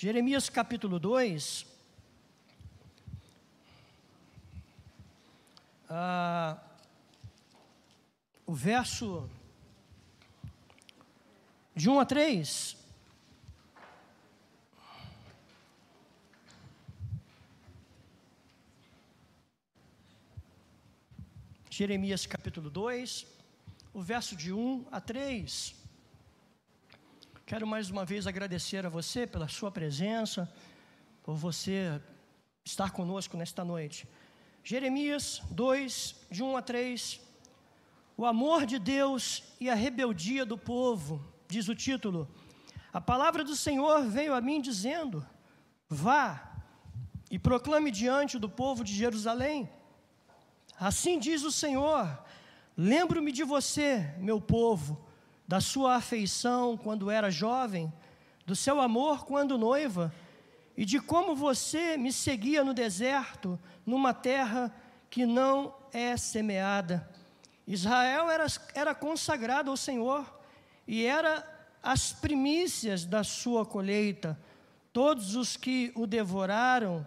Jeremias capítulo 2. Ah, o verso de 1 a 3. Jeremias capítulo 2, o verso de 1 a 3. Quero mais uma vez agradecer a você pela sua presença, por você estar conosco nesta noite. Jeremias 2, de 1 a 3. O amor de Deus e a rebeldia do povo, diz o título. A palavra do Senhor veio a mim dizendo: Vá e proclame diante do povo de Jerusalém. Assim diz o Senhor: Lembro-me de você, meu povo da sua afeição quando era jovem, do seu amor quando noiva, e de como você me seguia no deserto, numa terra que não é semeada. Israel era, era consagrado ao Senhor e era as primícias da sua colheita. Todos os que o devoraram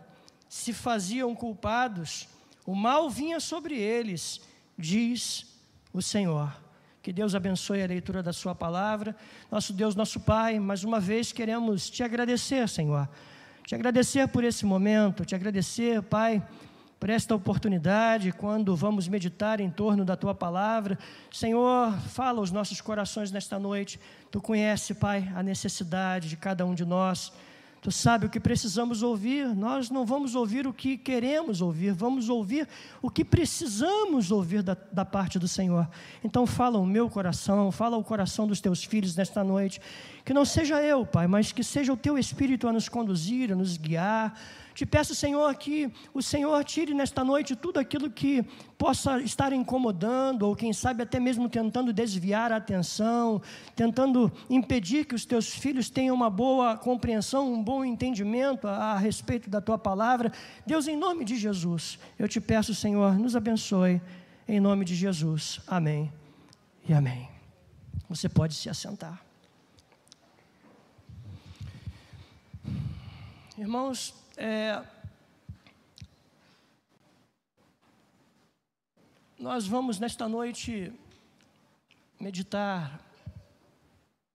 se faziam culpados, o mal vinha sobre eles, diz o Senhor. Que Deus abençoe a leitura da Sua palavra. Nosso Deus, nosso Pai, mais uma vez queremos te agradecer, Senhor. Te agradecer por esse momento, te agradecer, Pai, por esta oportunidade, quando vamos meditar em torno da Tua palavra. Senhor, fala aos nossos corações nesta noite. Tu conhece, Pai, a necessidade de cada um de nós. Tu sabe o que precisamos ouvir, nós não vamos ouvir o que queremos ouvir, vamos ouvir o que precisamos ouvir da, da, parte do Senhor. Então, fala o meu coração, fala o coração dos teus filhos nesta noite. Que não seja eu, Pai, mas que seja o teu Espírito a nos conduzir, a nos guiar, te peço, Senhor, que o Senhor tire nesta noite tudo aquilo que possa estar incomodando, ou quem sabe até mesmo tentando desviar a atenção, tentando impedir que os teus filhos tenham uma boa compreensão, um bom entendimento a, a respeito da tua palavra. Deus, em nome de Jesus, eu te peço, Senhor, nos abençoe, em nome de Jesus. Amém e amém. Você pode se assentar. Irmãos, é, nós vamos nesta noite meditar.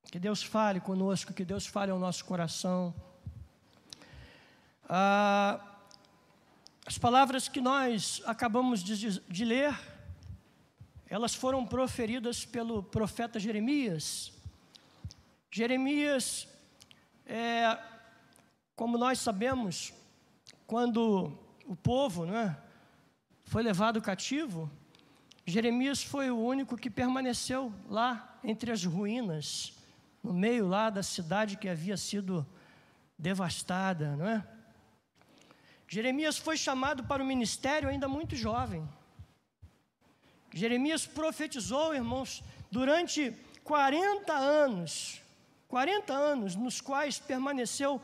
Que Deus fale conosco, que Deus fale ao nosso coração. Ah, as palavras que nós acabamos de, de ler, elas foram proferidas pelo profeta Jeremias. Jeremias é, como nós sabemos, quando o povo né, foi levado cativo, Jeremias foi o único que permaneceu lá entre as ruínas, no meio lá da cidade que havia sido devastada, não é? Jeremias foi chamado para o ministério ainda muito jovem. Jeremias profetizou, irmãos, durante 40 anos, 40 anos nos quais permaneceu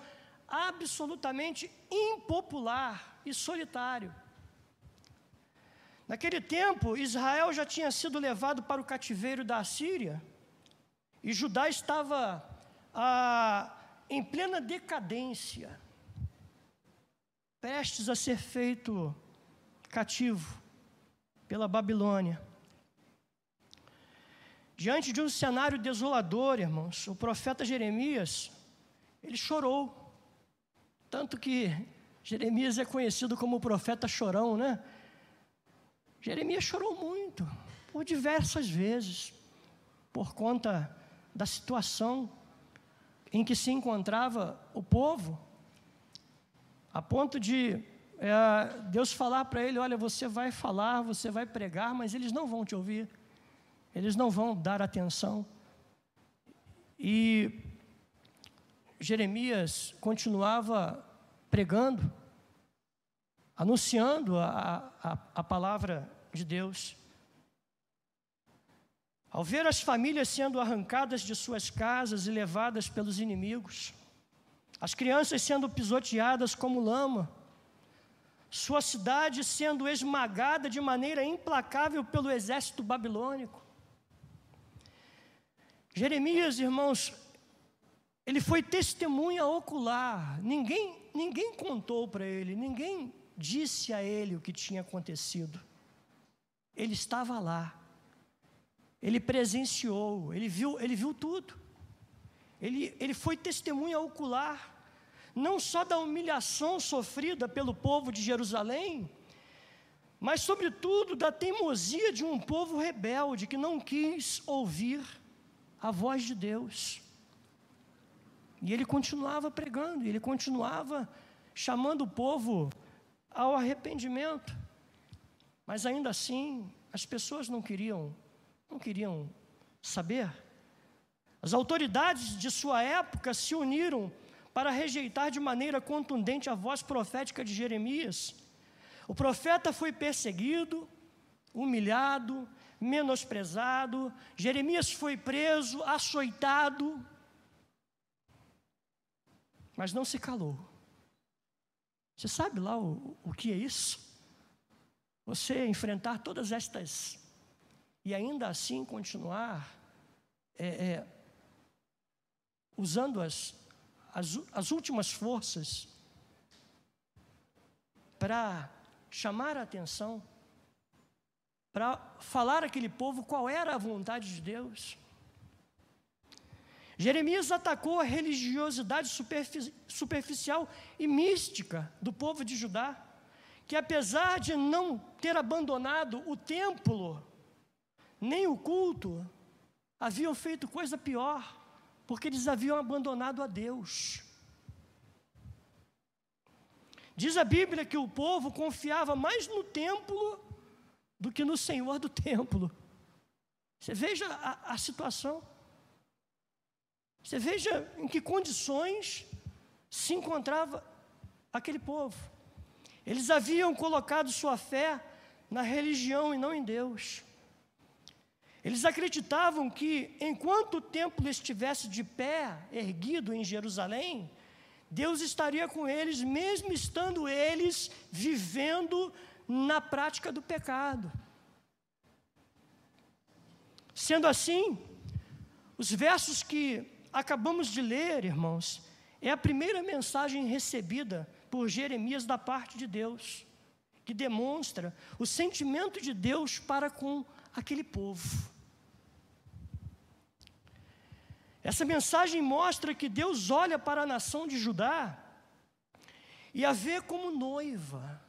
absolutamente impopular e solitário. Naquele tempo, Israel já tinha sido levado para o cativeiro da Assíria e Judá estava ah, em plena decadência, prestes a ser feito cativo pela Babilônia. Diante de um cenário desolador, irmãos, o profeta Jeremias, ele chorou. Tanto que Jeremias é conhecido como o profeta chorão, né? Jeremias chorou muito, por diversas vezes, por conta da situação em que se encontrava o povo, a ponto de é, Deus falar para ele: Olha, você vai falar, você vai pregar, mas eles não vão te ouvir, eles não vão dar atenção. E Jeremias continuava pregando, anunciando a, a, a palavra de Deus. Ao ver as famílias sendo arrancadas de suas casas e levadas pelos inimigos, as crianças sendo pisoteadas como lama, sua cidade sendo esmagada de maneira implacável pelo exército babilônico. Jeremias, irmãos, Ele foi testemunha ocular. Ninguém, ninguém contou para ele, ninguém disse a ele o que tinha acontecido. Ele estava lá. Ele presenciou, ele viu, ele viu tudo. Ele, ele foi testemunha ocular, não só da humilhação sofrida pelo povo de Jerusalém, mas, sobretudo, da teimosia de um povo rebelde que não quis ouvir a voz de Deus. E ele continuava pregando, ele continuava chamando o povo ao arrependimento. Mas ainda assim, as pessoas não queriam, não queriam saber. As autoridades de sua época se uniram para rejeitar de maneira contundente a voz profética de Jeremias. O profeta foi perseguido, humilhado, menosprezado. Jeremias foi preso, açoitado, mas não se calou. Você sabe lá o, o que é isso? Você enfrentar todas estas e ainda assim continuar é, é, usando as, as, as últimas forças para chamar a atenção, para falar àquele povo qual era a vontade de Deus. Jeremias atacou a religiosidade superficial e mística do povo de Judá, que apesar de não ter abandonado o templo, nem o culto, haviam feito coisa pior, porque eles haviam abandonado a Deus. Diz a Bíblia que o povo confiava mais no templo do que no Senhor do templo. Você veja a, a situação. Você veja em que condições se encontrava aquele povo. Eles haviam colocado sua fé na religião e não em Deus. Eles acreditavam que enquanto o templo estivesse de pé, erguido em Jerusalém, Deus estaria com eles, mesmo estando eles vivendo na prática do pecado. Sendo assim, os versos que acabamos de ler, irmãos, é a primeira mensagem recebida por Jeremias da parte de Deus, que demonstra o sentimento de Deus para com aquele povo. Essa mensagem mostra que Deus olha para a nação de Judá e a vê como noiva,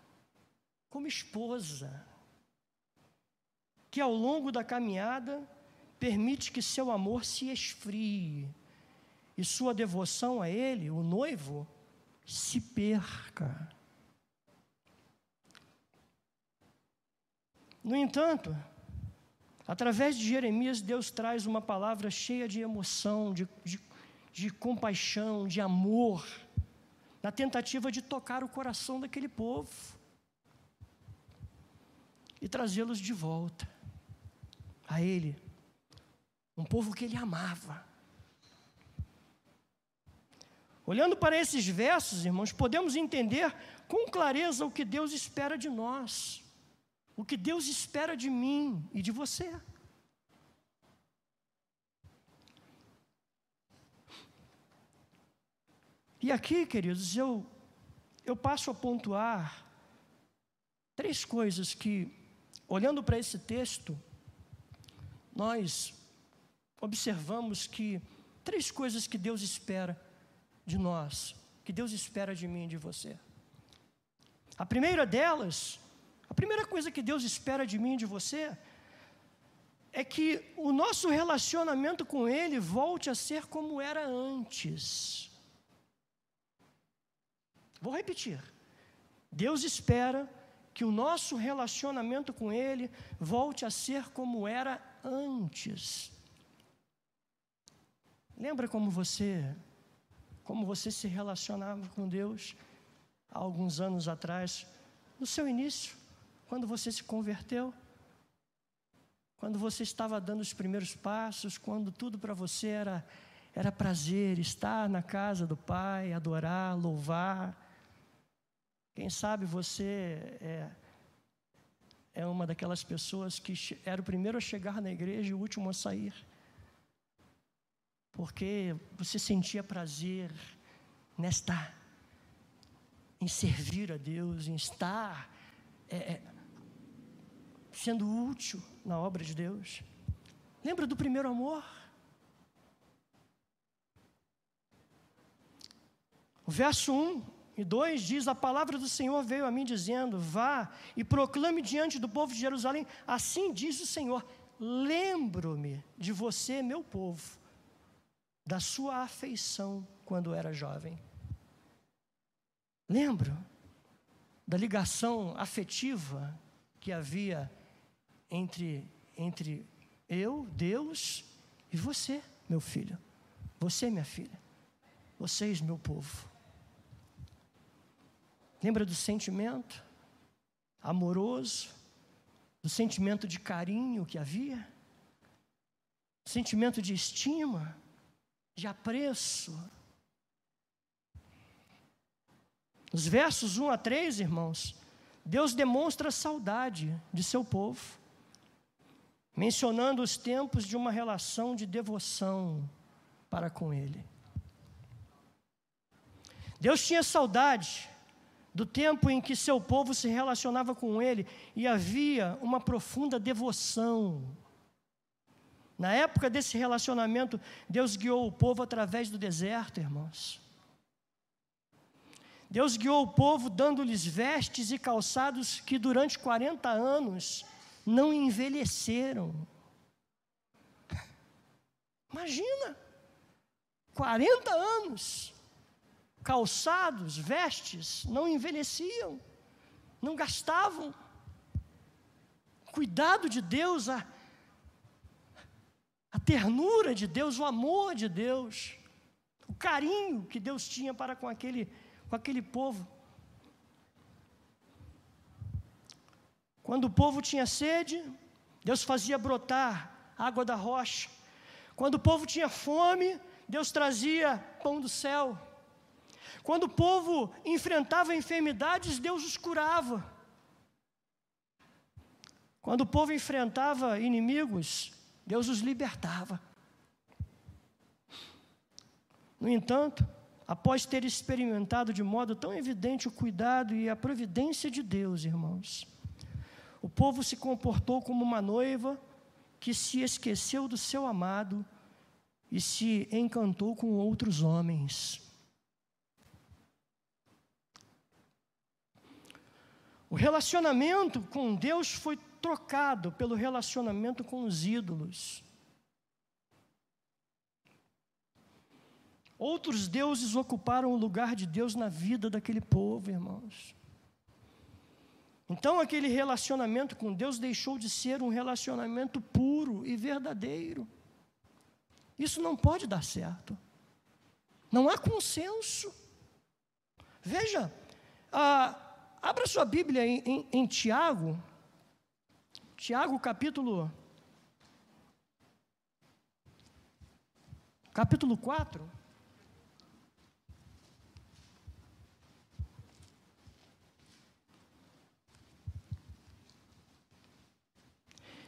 como esposa, que ao longo da caminhada permite que seu amor se esfrie e sua devoção a Ele, o noivo, se perca. No entanto, através de Jeremias, Deus traz uma palavra cheia de emoção, de, de, de compaixão, de amor, na tentativa de tocar o coração daquele povo e trazê-los de volta a Ele, um povo que Ele amava Olhando para esses versos, irmãos, podemos entender com clareza o que Deus espera de nós, o que Deus espera de mim e de você. E aqui, queridos, eu, eu passo a pontuar três coisas que, olhando para esse texto, nós observamos que três coisas que Deus espera de nós, que Deus espera de mim e de você. A primeira delas, a primeira coisa que Deus espera de mim e de você, é que o nosso relacionamento com Ele volte a ser como era antes. Vou repetir. Deus espera que o nosso relacionamento com Ele volte a ser como era antes. Lembra como você como você se relacionava com Deus há alguns anos atrás, no seu início, quando você se converteu, quando você estava dando os primeiros passos, quando tudo para você era, era prazer, estar na casa do Pai, adorar, louvar. Quem sabe você é, é uma daquelas pessoas que era o primeiro a chegar na igreja e o último a sair. Porque você sentia prazer nesta, em servir a Deus, em estar é, é, sendo útil na obra de Deus. Lembra do primeiro amor? O verso 1 e 2 diz: A palavra do Senhor veio a mim dizendo: Vá e proclame diante do povo de Jerusalém, assim diz o Senhor: Lembro-me de você, meu povo, da sua afeição quando era jovem. Lembro da ligação afetiva que havia entre, entre eu, Deus, e você, meu filho. Você, minha filha. Vocês, meu povo. Lembra do sentimento amoroso, do sentimento de carinho que havia? Sentimento de estima, de apreço. Nos versos 1 a 3, irmãos, Deus demonstra saudade de seu povo, mencionando os tempos de uma relação de devoção para com Ele. Deus tinha saudade do tempo em que seu povo se relacionava com ele e havia uma profunda devoção. Na época desse relacionamento, Deus guiou o povo através do deserto, irmãos. Deus guiou o povo dando-lhes vestes e calçados que durante 40 anos não envelheceram. Imagina, 40 anos calçados, vestes, não envelheciam, não gastavam. Cuidado de Deus, a, a ternura de Deus, o amor de Deus, o carinho que Deus tinha para com aquele, com aquele povo. Quando o povo tinha sede, Deus fazia brotar água da rocha. Quando o povo tinha fome, Deus trazia pão do céu. Quando o povo enfrentava enfermidades, Deus os curava. Quando o povo enfrentava inimigos, Deus os libertava. No entanto, após ter experimentado de modo tão evidente o cuidado e a providência de Deus, irmãos, o povo se comportou como uma noiva que se esqueceu do seu amado e se encantou com outros homens. O relacionamento com Deus foi trocado pelo relacionamento com os ídolos. Outros deuses ocuparam o lugar de Deus na vida daquele povo, irmãos. Então, aquele relacionamento com Deus deixou de ser um relacionamento puro e verdadeiro. Isso não pode dar certo. Não há consenso. Veja, a, Abra sua Bíblia em, em, em Tiago, Tiago capítulo. Capítulo 4.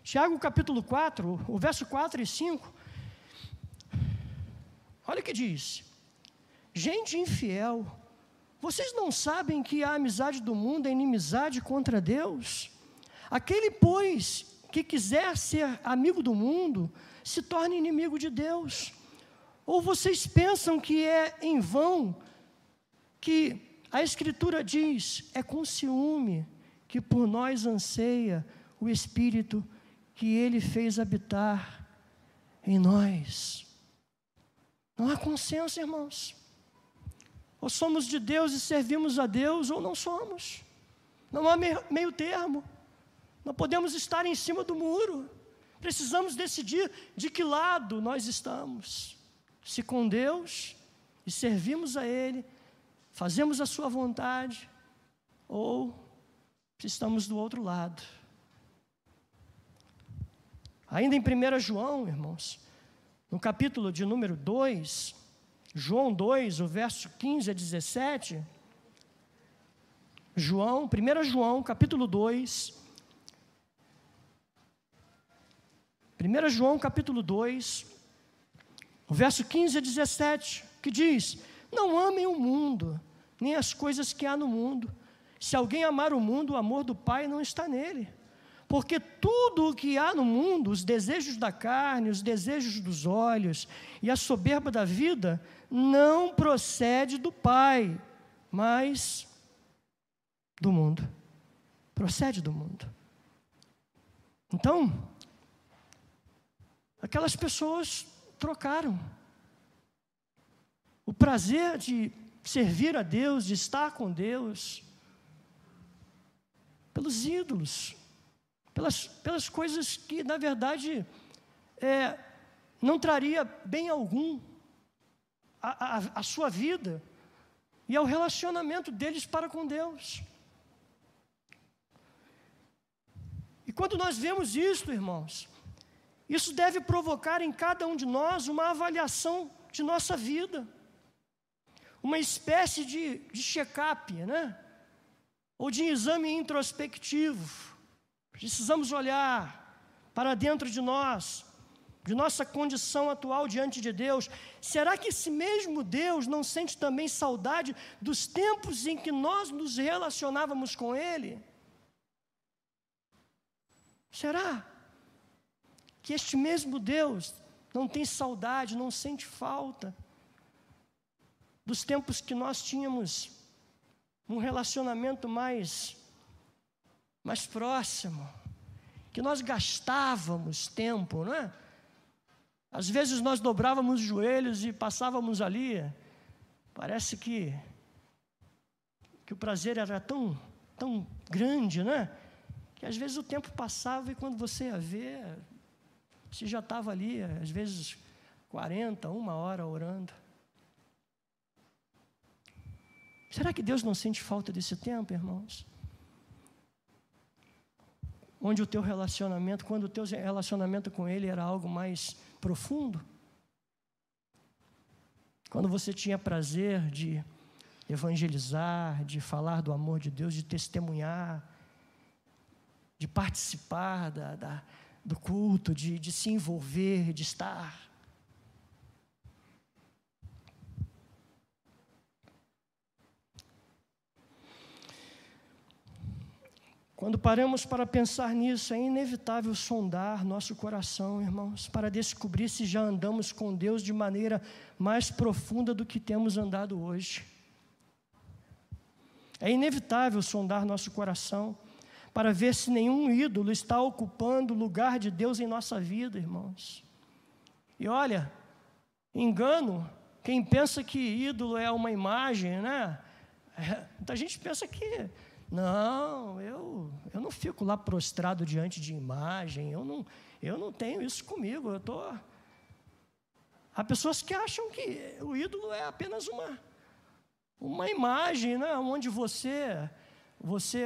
Tiago capítulo 4, o verso 4 e 5. Olha o que diz: Gente infiel vocês não sabem que a amizade do mundo é inimizade contra Deus? Aquele, pois, que quiser ser amigo do mundo, se torna inimigo de Deus. Ou vocês pensam que é em vão que a Escritura diz: é com ciúme que por nós anseia o Espírito que Ele fez habitar em nós. Não há consenso, irmãos. Ou somos de Deus e servimos a Deus, ou não somos. Não há meio termo. Não podemos estar em cima do muro. Precisamos decidir de que lado nós estamos. Se com Deus e servimos a Ele, fazemos a Sua vontade, ou se estamos do outro lado. Ainda em 1 João, irmãos, no capítulo de número 2, João 2, o verso 15 a 17. João, 1 João, capítulo 2. 1 João, capítulo 2, O verso 15 a 17, que diz: Não amem o mundo, nem as coisas que há no mundo. Se alguém amar o mundo, o amor do Pai não está nele. Porque tudo o que há no mundo, os desejos da carne, os desejos dos olhos e a soberba da vida, não procede do Pai, mas do mundo. Procede do mundo. Então, aquelas pessoas trocaram o prazer de servir a Deus, de estar com Deus, pelos ídolos, pelas, pelas coisas que, na verdade, é, não traria bem algum à, à, sua vida e ao relacionamento deles para com Deus. E quando nós vemos isso, irmãos, isso deve provocar em cada um de nós uma avaliação de nossa vida, uma espécie de, de check-up, né? ou de exame introspectivo. Precisamos olhar para dentro de nós, de nossa condição atual diante de Deus. Será que esse mesmo Deus não sente também saudade dos tempos em que nós nos relacionávamos com Ele? Será que este mesmo Deus não tem saudade, não sente falta dos tempos que nós tínhamos um relacionamento mais mais próximo, que nós gastávamos tempo, não é? Às vezes nós dobrávamos os joelhos e passávamos ali. Parece que que o prazer era tão tão grande, né? Que às vezes o tempo passava e quando você ia ver, você já estava ali, às vezes 40, uma hora orando. Será que Deus não sente falta desse tempo, irmãos? Onde o teu relacionamento, quando o teu relacionamento com Ele era algo mais profundo? Quando você tinha prazer de evangelizar, de falar do amor de Deus, de testemunhar, de participar da, da, do culto, de, de se envolver, de estar. Quando paramos para pensar nisso, é inevitável sondar nosso coração, irmãos, para descobrir se já andamos com Deus de maneira mais profunda do que temos andado hoje. É inevitável sondar nosso coração para ver se nenhum ídolo está ocupando o lugar de Deus em nossa vida, irmãos. E olha, engano quem pensa que ídolo é uma imagem, né? É, muita gente pensa que não, eu, eu não fico lá prostrado diante de imagem, eu não, eu não tenho isso comigo, eu tô Há pessoas que acham que o ídolo é apenas uma uma imagem, né, onde você você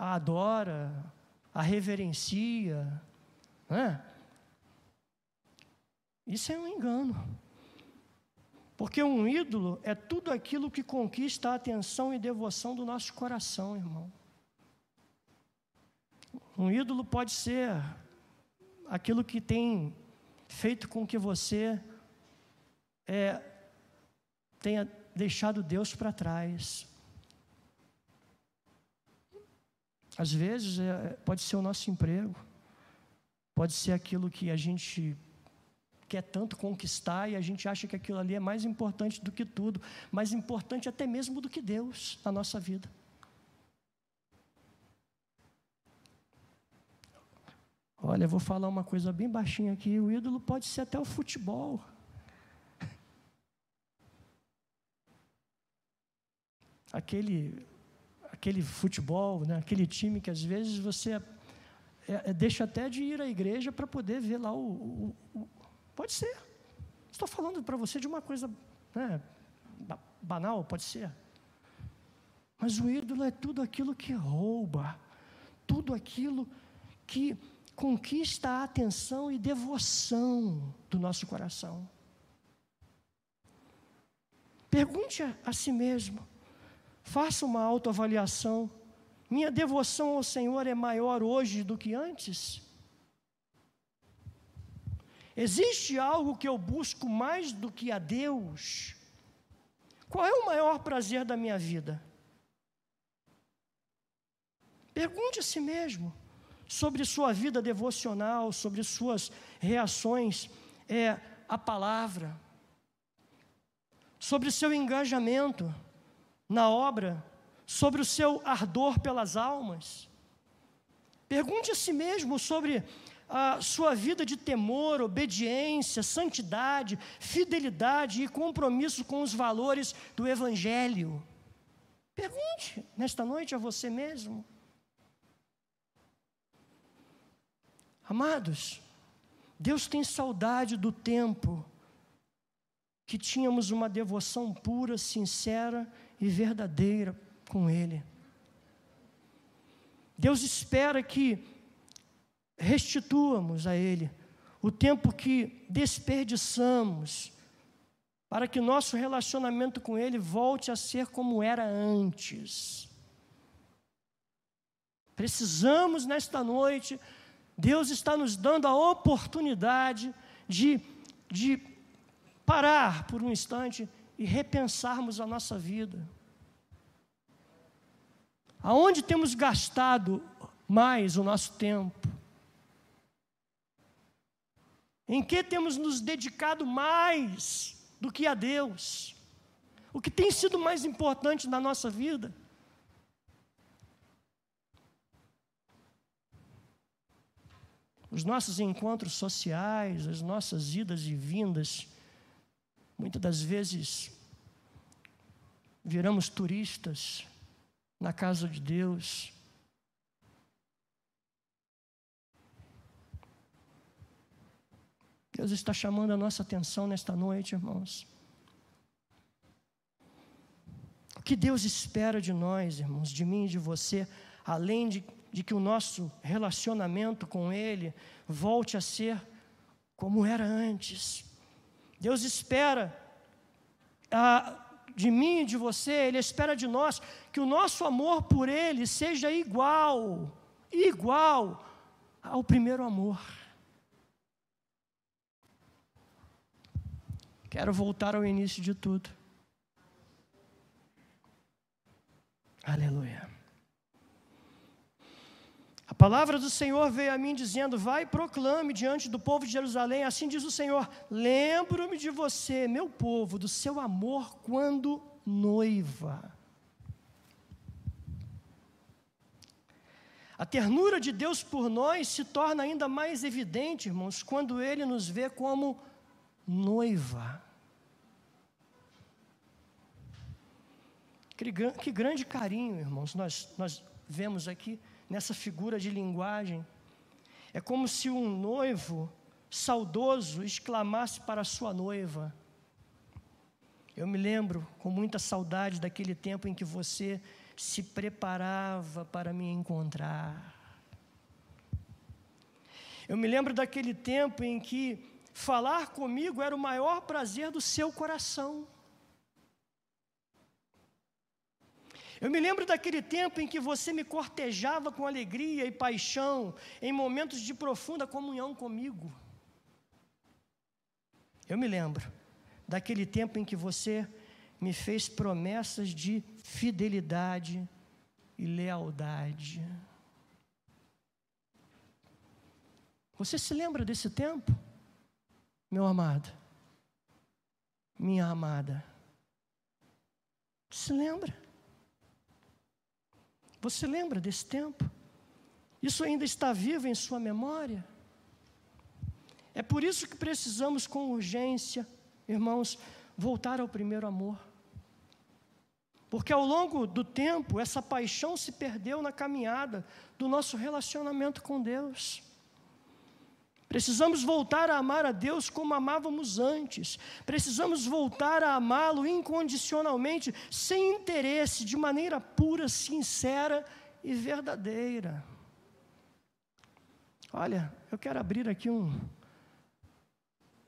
a adora, a reverencia, né? Isso é um engano. Porque um ídolo é tudo aquilo que conquista a atenção e devoção do nosso coração, irmão. Um ídolo pode ser aquilo que tem feito com que você é, tenha deixado Deus para trás. Às vezes é, pode ser o nosso emprego, pode ser aquilo que a gente quer tanto conquistar e a gente acha que aquilo ali é mais importante do que tudo, mais importante até mesmo do que Deus na nossa vida. Olha, eu vou falar uma coisa bem baixinha aqui: o ídolo pode ser até o futebol. Aquele, aquele futebol, né? aquele time que às vezes você é, é, deixa até de ir à igreja para poder ver lá o, o, Pode ser. Estou falando para você de uma coisa né, banal, pode ser. Mas o ídolo é tudo aquilo que rouba, tudo aquilo que conquista a atenção e devoção do nosso coração. Pergunte a si mesmo, faça uma autoavaliação. Minha devoção ao Senhor é maior hoje do que antes? Existe algo que eu busco mais do que a Deus? Qual é o maior prazer da minha vida? Pergunte a si mesmo sobre sua vida devocional, sobre suas reações é, à palavra, sobre seu engajamento na obra, sobre o seu ardor pelas almas. Pergunte a si mesmo sobre a sua vida de temor, obediência, santidade, fidelidade e compromisso com os valores do Evangelho. Pergunte nesta noite a você mesmo. Amados, Deus tem saudade do tempo que tínhamos uma devoção pura, sincera e verdadeira com Ele. Deus espera que restituamos a Ele o tempo que desperdiçamos, para que nosso relacionamento com Ele volte a ser como era antes. Precisamos nesta noite, Deus está nos dando a oportunidade de, de parar por um instante e repensarmos a nossa vida. Aonde temos gastado mais o nosso tempo? Em que temos nos dedicado mais do que a Deus? O que tem sido mais importante na nossa vida? Os nossos encontros sociais, as nossas idas e vindas, muitas das vezes viramos turistas na casa de Deus, Deus está chamando a nossa atenção nesta noite, irmãos. O que Deus espera de nós, irmãos, de mim e de você, além de, de que o nosso relacionamento com Ele volte a ser como era antes. Deus espera ah, de mim e de você, Ele espera de nós que o nosso amor por Ele seja igual, igual ao primeiro amor. Quero voltar ao início de tudo. Aleluia. Palavra do Senhor veio a mim dizendo: Vai, proclame diante do povo de Jerusalém, assim diz o Senhor: Lembro-me de você, meu povo, do seu amor quando noiva. A ternura de Deus por nós se torna ainda mais evidente, irmãos, quando Ele nos vê como noiva. Que grande carinho, irmãos, nós, nós vemos aqui nessa figura de linguagem. É como se um noivo saudoso exclamasse para sua noiva. Eu me lembro com muita saudade daquele tempo em que você se preparava para me encontrar. Eu me lembro daquele tempo em que Falar comigo era o maior prazer do seu coração. Eu me lembro daquele tempo em que você me cortejava com alegria e paixão, em momentos de profunda comunhão comigo. Eu me lembro daquele tempo em que você me fez promessas de fidelidade e lealdade. Você se lembra desse tempo? Meu amado, minha amada, se lembra? Você lembra desse tempo? Isso ainda está vivo em sua memória? É por isso que precisamos, com urgência, irmãos, voltar ao primeiro amor. Porque ao longo do tempo, essa paixão se perdeu na caminhada do nosso relacionamento com Deus. Precisamos voltar a amar a Deus como amávamos antes. Precisamos voltar a amá-lo incondicionalmente, sem interesse, de maneira pura, sincera e verdadeira. Olha, eu quero abrir aqui um.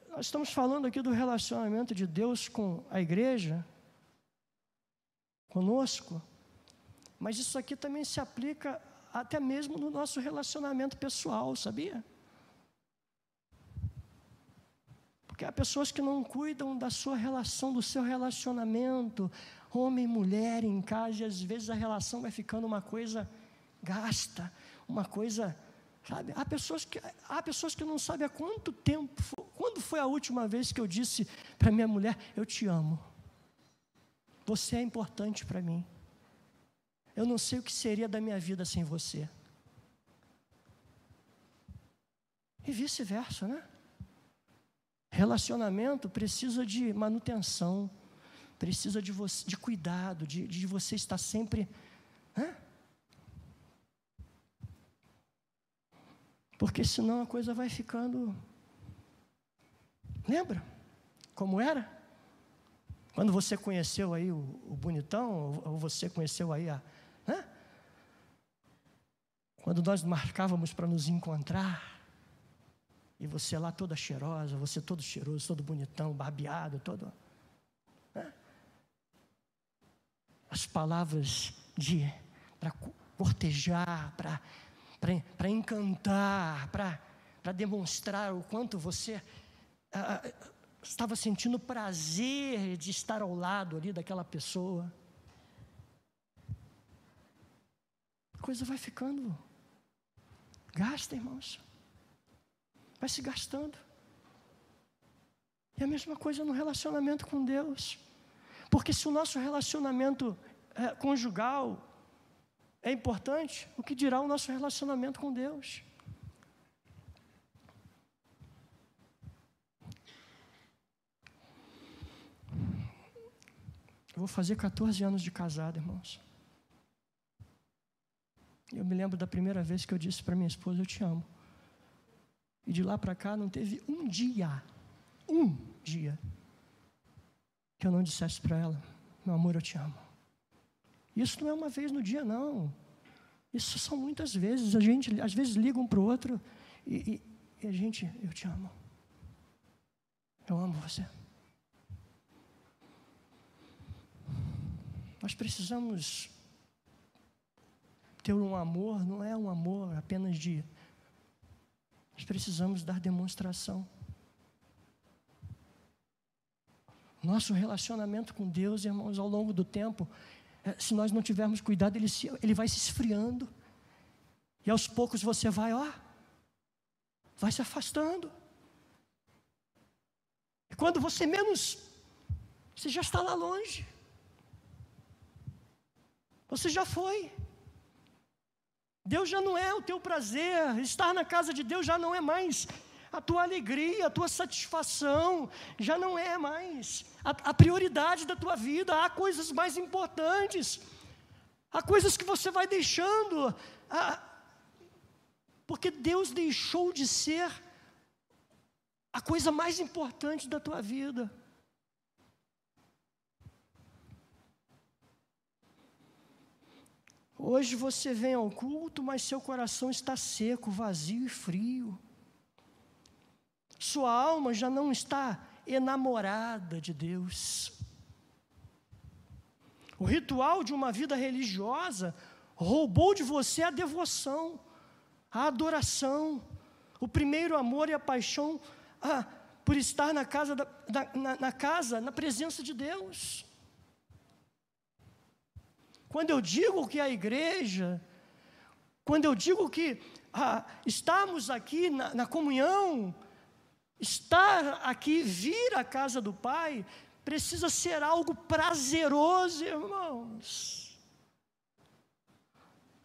Nós estamos falando aqui do relacionamento de Deus com a igreja, conosco, mas isso aqui também se aplica até mesmo no nosso relacionamento pessoal, sabia? Porque há pessoas que não cuidam da sua relação, do seu relacionamento, homem e mulher em casa, e às vezes a relação vai ficando uma coisa gasta, uma coisa, sabe? Há pessoas que, há pessoas que não sabem há quanto tempo, quando foi a última vez que eu disse para minha mulher, eu te amo. Você é importante para mim. Eu não sei o que seria da minha vida sem você. E vice-versa, né? Relacionamento precisa de manutenção, precisa de, você, de cuidado, de, de você estar sempre. Né? Porque senão a coisa vai ficando. Lembra como era? Quando você conheceu aí o, o bonitão, ou você conheceu aí a. Né? Quando nós marcávamos para nos encontrar, e você lá toda cheirosa, você todo cheiroso, todo bonitão, barbeado, todo. Né? As palavras de para cortejar, para encantar, para demonstrar o quanto você ah, estava sentindo prazer de estar ao lado ali daquela pessoa. A coisa vai ficando gasta, irmãos vai se gastando. E a mesma coisa no relacionamento com Deus. Porque se o nosso relacionamento é, conjugal é importante, o que dirá o nosso relacionamento com Deus? Eu vou fazer 14 anos de casado, irmãos. Eu me lembro da primeira vez que eu disse para minha esposa: Eu te amo. E de lá para cá não teve um dia, um dia, que eu não dissesse para ela: Meu amor, eu te amo. Isso não é uma vez no dia, não. Isso são muitas vezes. A gente, às vezes, liga um para o outro e, e, e a gente, eu te amo. Eu amo você. Nós precisamos ter um amor, não é um amor apenas de nós precisamos dar demonstração. Nosso relacionamento com Deus, irmãos, ao longo do tempo, é, se nós não tivermos cuidado, ele, se, ele vai se esfriando. E aos poucos você vai, ó, vai se afastando. E quando você menos, você já está lá longe. Você já foi. Deus já não é o teu prazer, estar na casa de Deus já não é mais a tua alegria, a tua satisfação, já não é mais a, a prioridade da tua vida. Há coisas mais importantes, há coisas que você vai deixando, há, porque Deus deixou de ser a coisa mais importante da tua vida. Hoje você vem ao culto, mas seu coração está seco, vazio e frio. Sua alma já não está enamorada de Deus. O ritual de uma vida religiosa roubou de você a devoção, a adoração, o primeiro amor e a paixão ah, por estar na casa, da, na, na casa, na presença de Deus. Quando eu digo que a igreja, quando eu digo que ah, estamos aqui na, na comunhão, estar aqui, vir à casa do Pai, precisa ser algo prazeroso, irmãos.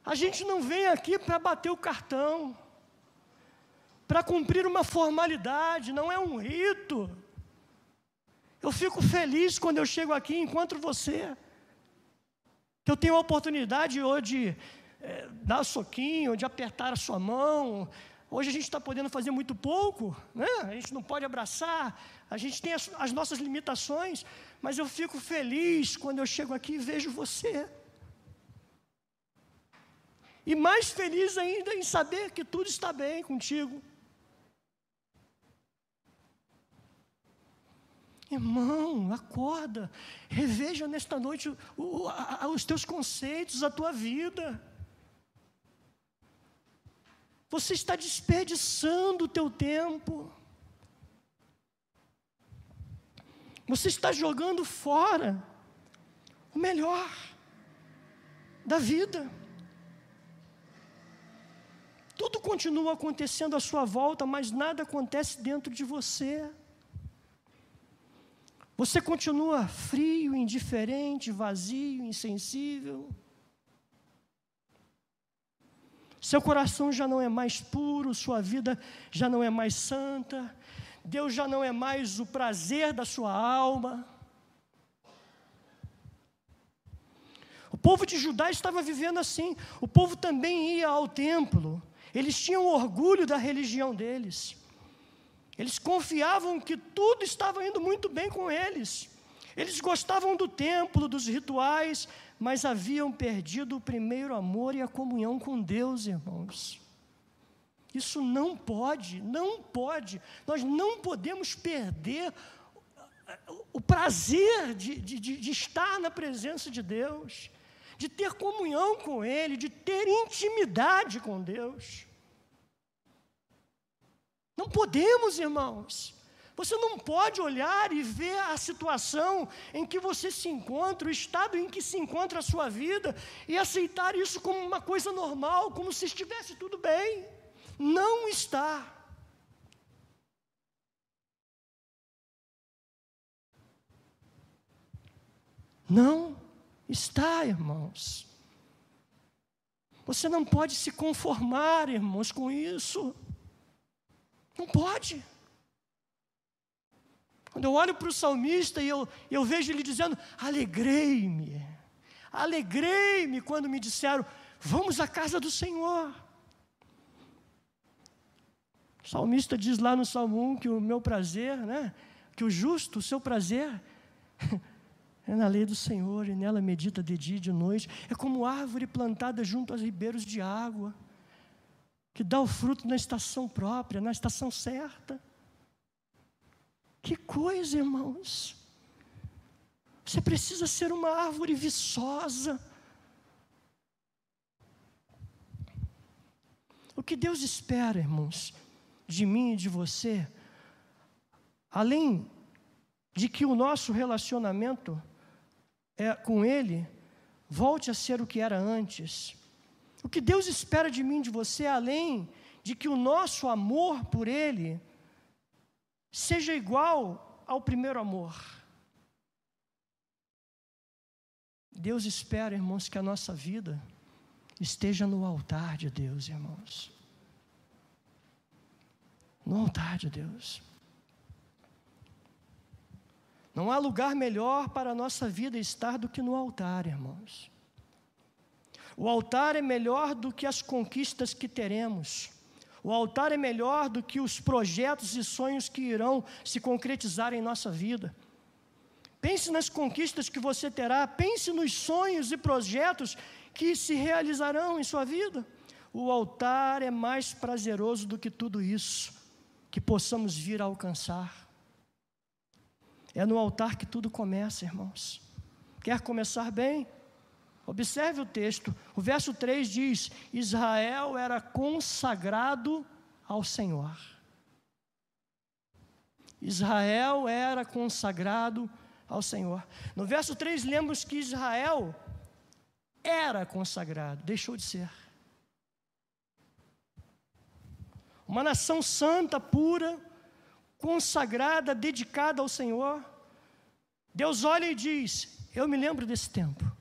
A gente não vem aqui para bater o cartão, para cumprir uma formalidade, não é um rito. Eu fico feliz quando eu chego aqui e encontro você que eu tenho a oportunidade hoje de é, dar soquinho, de apertar a sua mão. Hoje a gente está podendo fazer muito pouco, né? a gente não pode abraçar, a gente tem as, as nossas limitações, mas eu fico feliz quando eu chego aqui e vejo você. E mais feliz ainda em saber que tudo está bem contigo. Irmão, acorda, reveja nesta noite o, a, os teus conceitos, a tua vida. Você está desperdiçando o teu tempo. Você está jogando fora o melhor da vida. Tudo continua acontecendo à sua volta, mas nada acontece dentro de você. Você continua frio, indiferente, vazio, insensível. Seu coração já não é mais puro, sua vida já não é mais santa, Deus já não é mais o prazer da sua alma. O povo de Judá estava vivendo assim, o povo também ia ao templo, eles tinham orgulho da religião deles. Eles confiavam que tudo estava indo muito bem com eles. Eles gostavam do templo, dos rituais, mas haviam perdido o primeiro amor e a comunhão com Deus, irmãos. Isso não pode, não pode. Nós não podemos perder o prazer de, de, de, estar na presença de Deus, de ter comunhão com Ele, de ter intimidade com Deus. Não podemos, irmãos. Você não pode olhar e ver a situação em que você se encontra, o estado em que se encontra a sua vida, e aceitar isso como uma coisa normal, como se estivesse tudo bem. Não está. Não está, irmãos. Você não pode se conformar, irmãos, com isso. Não pode. Quando eu olho para o salmista e eu, eu vejo ele dizendo: Alegrei-me, alegrei-me quando me disseram: Vamos à casa do Senhor. O salmista diz lá no Salmo 1 que o meu prazer, né, que o justo, o seu prazer, é na lei do Senhor e nela medita de dia e de noite. É como árvore plantada junto aos ribeiros de água que dá o fruto na estação própria, na estação certa. Que coisa, irmãos. Você precisa ser uma árvore viçosa. O que Deus espera, irmãos, de mim e de você, além de que o nosso relacionamento é, com Ele volte a ser o que era antes, o que Deus espera de mim, de você, além de que o nosso amor por Ele seja igual ao primeiro amor. Deus espera, irmãos, que a nossa vida esteja no altar de Deus, irmãos. No altar de Deus. Não há lugar melhor para a nossa vida estar do que no altar, irmãos. O altar é melhor do que as conquistas que teremos. O altar é melhor do que os projetos e sonhos que irão se concretizar em nossa vida. Pense nas conquistas que você terá, pense nos sonhos e projetos que se realizarão em sua vida. O altar é mais prazeroso do que tudo isso que possamos vir a alcançar. É no altar que tudo começa, irmãos. Quer começar bem? Observe o texto, o verso 3 diz: Israel era consagrado ao Senhor. Israel era consagrado ao Senhor. No verso 3, lemos que Israel era consagrado, deixou de ser. Uma nação santa, pura, consagrada, dedicada ao Senhor. Deus olha e diz: Eu me lembro desse tempo.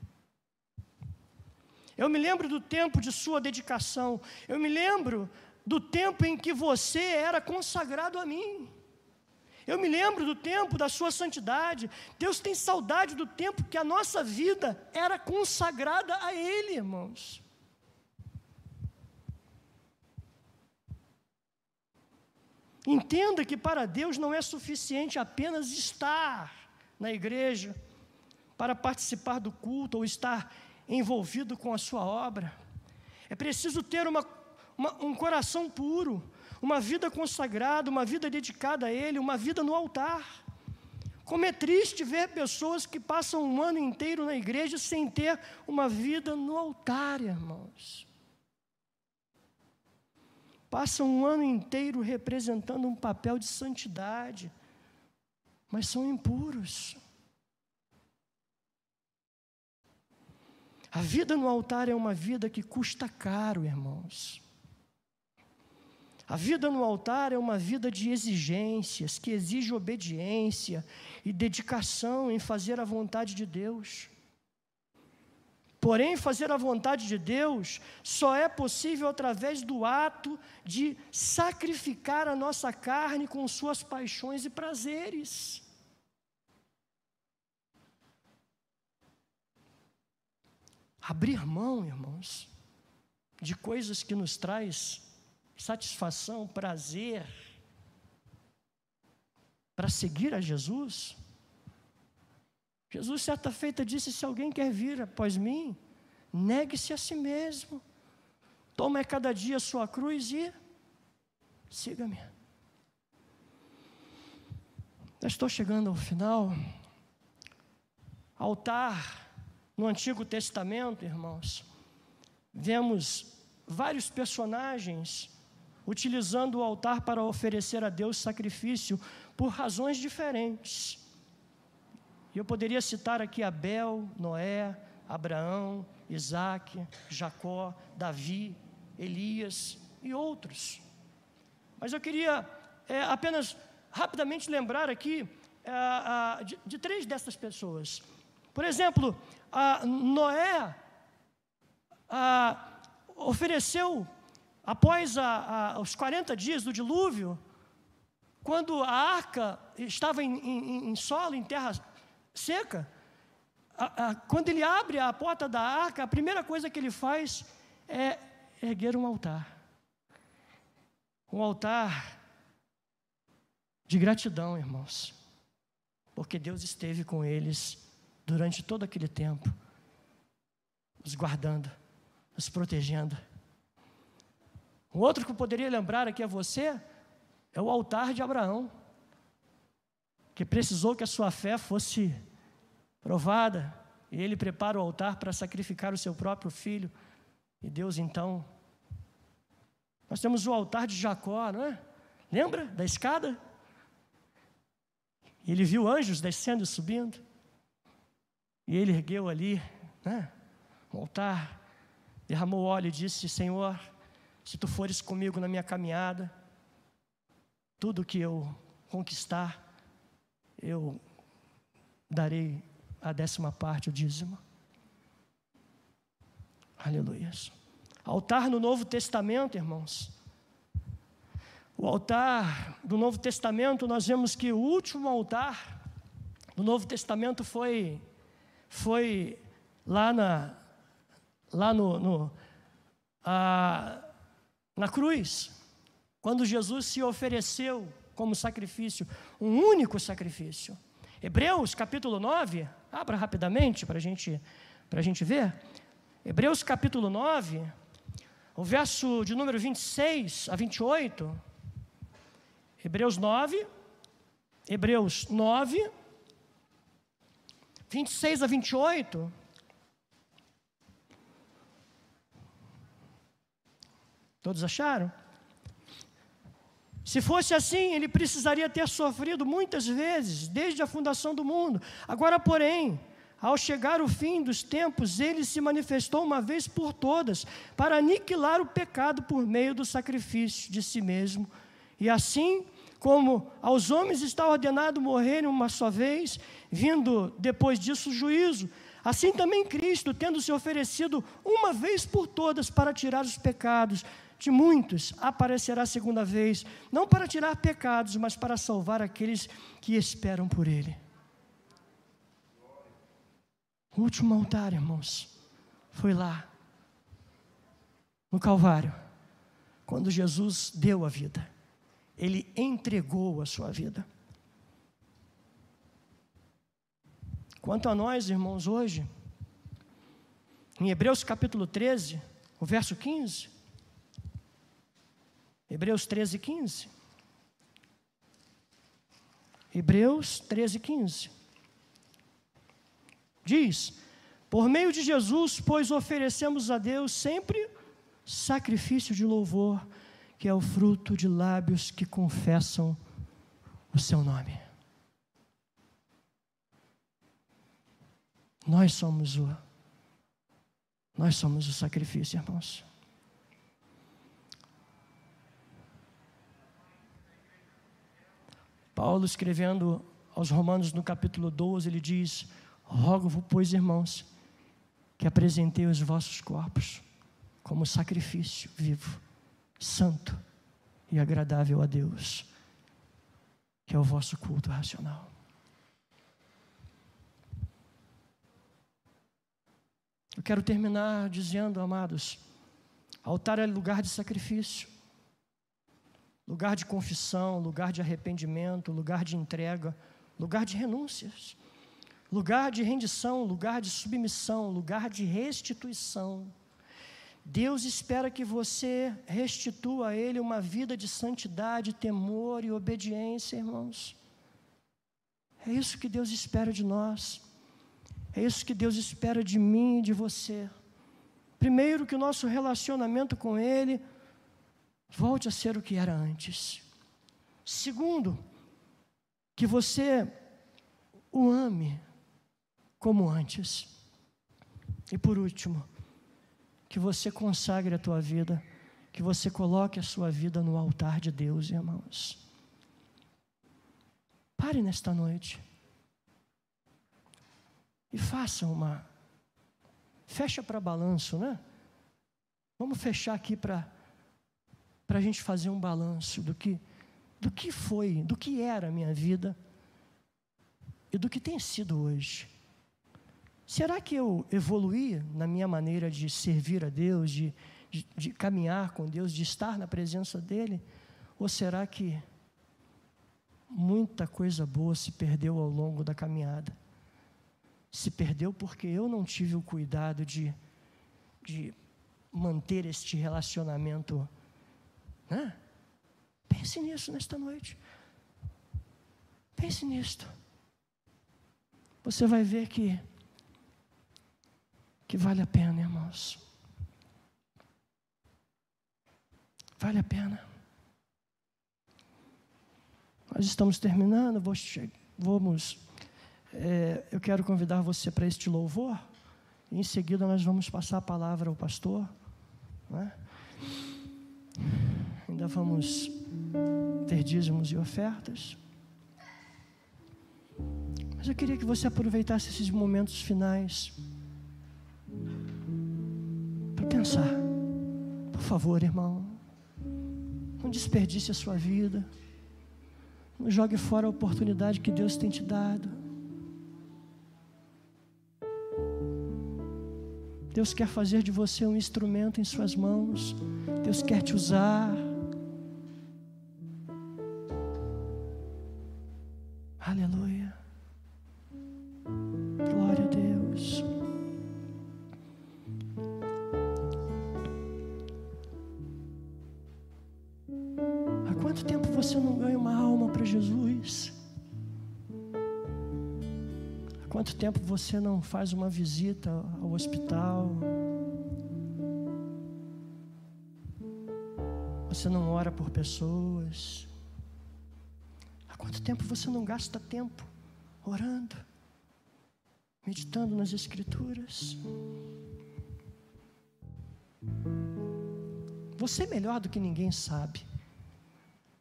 Eu me lembro do tempo de sua dedicação. Eu me lembro do tempo em que você era consagrado a mim. Eu me lembro do tempo da sua santidade. Deus tem saudade do tempo que a nossa vida era consagrada a Ele, irmãos. Entenda que para Deus não é suficiente apenas estar na igreja, para participar do culto ou estar envolvido com a sua obra. É preciso ter uma, uma, um coração puro, uma vida consagrada, uma vida dedicada a Ele, uma vida no altar. Como é triste ver pessoas que passam um ano inteiro na igreja sem ter uma vida no altar, irmãos. Passam um ano inteiro representando um papel de santidade, mas são impuros. A vida no altar é uma vida que custa caro, irmãos. A vida no altar é uma vida de exigências, que exige obediência e dedicação em fazer a vontade de Deus. Porém, fazer a vontade de Deus só é possível através do ato de sacrificar a nossa carne com suas paixões e prazeres. Abrir mão, irmãos, de coisas que nos traz satisfação, prazer, para seguir a Jesus, Jesus, certa feita, disse: Se alguém quer vir após mim, negue-se a si mesmo, tome cada dia a sua cruz e siga-me. Já estou chegando ao final. Altar no Antigo Testamento, irmãos, vemos vários personagens utilizando o altar para oferecer a Deus sacrifício por razões diferentes. E eu poderia citar aqui Abel, Noé, Abraão, Isaac, Jacó, Davi, Elias e outros. Mas eu queria é, apenas rapidamente lembrar aqui é, de, de, três dessas pessoas. Por exemplo, Noé ofereceu, após os 40 dias do dilúvio, quando a arca estava em, em, em solo, em terra seca. A, a, quando ele abre a porta da arca, a primeira coisa que ele faz é erguer um altar. Um altar de gratidão, irmãos. Porque Deus esteve com eles durante todo aquele tempo, nos guardando, nos protegendo. Um outro que eu poderia lembrar aqui a você é o altar de Abraão, que precisou que a sua fé fosse provada, e ele prepara o altar para sacrificar o seu próprio filho. E Deus então. Nós temos o altar de Jacó, não é? Lembra da escada? Ele viu anjos descendo e subindo. E ele ergueu ali, né? Um altar, derramou óleo e disse: Senhor, se tu fores comigo na minha caminhada, tudo que eu conquistar, eu darei a décima parte, o dízimo. Aleluia. Altar no Novo Testamento, irmãos. O altar do Novo Testamento, nós vemos que o último altar do Novo Testamento foi, foi lá na, lá no, no a, na cruz, quando Jesus se ofereceu como sacrifício, um único sacrifício. Hebreus capítulo 9, abra rapidamente para gente, a gente ver. Hebreus capítulo 9, o verso de número 26 a 28. Hebreus 9, Hebreus 9, 26 a 28. Todos acharam? Se fosse assim, ele precisaria ter sofrido muitas vezes, desde a fundação do mundo. Agora, porém, ao chegar o fim dos tempos, ele se manifestou uma vez por todas, para aniquilar o pecado por meio do sacrifício de si mesmo. E assim, como aos homens está ordenado morrerem uma só vez, vindo depois disso o juízo, assim também Cristo, tendo se oferecido uma vez por todas para tirar os pecados, de muitos aparecerá segunda vez, não para tirar pecados, mas para salvar aqueles que esperam por Ele. O último altar, irmãos, foi lá, no Calvário, quando Jesus deu a vida, Ele entregou a sua vida. Quanto a nós, irmãos, hoje, em Hebreus capítulo 13, o verso 15, Hebreus 13, 15. Hebreus 13, 15. Diz: Por meio de Jesus, pois oferecemos a Deus sempre sacrifício de louvor, que é o fruto de lábios que confessam o seu nome. Nós somos o nós somos o sacrifício, irmãos. Paulo escrevendo aos Romanos no capítulo 12, ele diz: Rogo-vos, pois, irmãos, que apresentei os vossos corpos como sacrifício vivo, santo e agradável a Deus, que é o vosso culto racional. Eu quero terminar dizendo, amados, altar é lugar de sacrifício, lugar de confissão, lugar de arrependimento, lugar de entrega, lugar de renúncias, lugar de rendição, lugar de submissão, lugar de restituição. Deus espera que você restitua a Ele uma vida de santidade, temor e obediência, irmãos. É isso que Deus espera de nós. É isso que Deus espera de mim e de você. Primeiro, que o nosso relacionamento com Ele volte a ser o que era antes. Segundo, que você o ame como antes. E por último, que você consagre a tua vida, que você coloque a sua vida no altar de Deus, irmãos. Pare nesta noite e faça uma. Fecha para balanço, né? Vamos fechar aqui para a gente fazer um balanço do que, do que foi, do que era a minha vida e do que tem sido hoje. Será que eu evoluí na minha maneira de servir a Deus, de, de, de caminhar com Deus, de estar na presença dEle? Ou será que muita coisa boa se perdeu ao longo da caminhada? se perdeu porque eu não tive o cuidado de, de manter este relacionamento. Né? Pense nisso nesta noite. Pense nisto. Você vai ver que, que vale a pena, irmãos. Vale a pena. Nós estamos terminando, vamos é, eu quero convidar você para este louvor. Em seguida, nós vamos passar a palavra ao pastor. É? Ainda vamos ter dízimos e ofertas. Mas eu queria que você aproveitasse esses momentos finais pensar. Por favor, irmão, não desperdice a sua vida. Não jogue fora a oportunidade que Deus tem te dado. Deus quer fazer de você um instrumento em Suas mãos. Deus quer te usar. Você não faz uma visita ao hospital? Você não ora por pessoas? Há quanto tempo você não gasta tempo orando, meditando nas Escrituras? Você é melhor do que ninguém sabe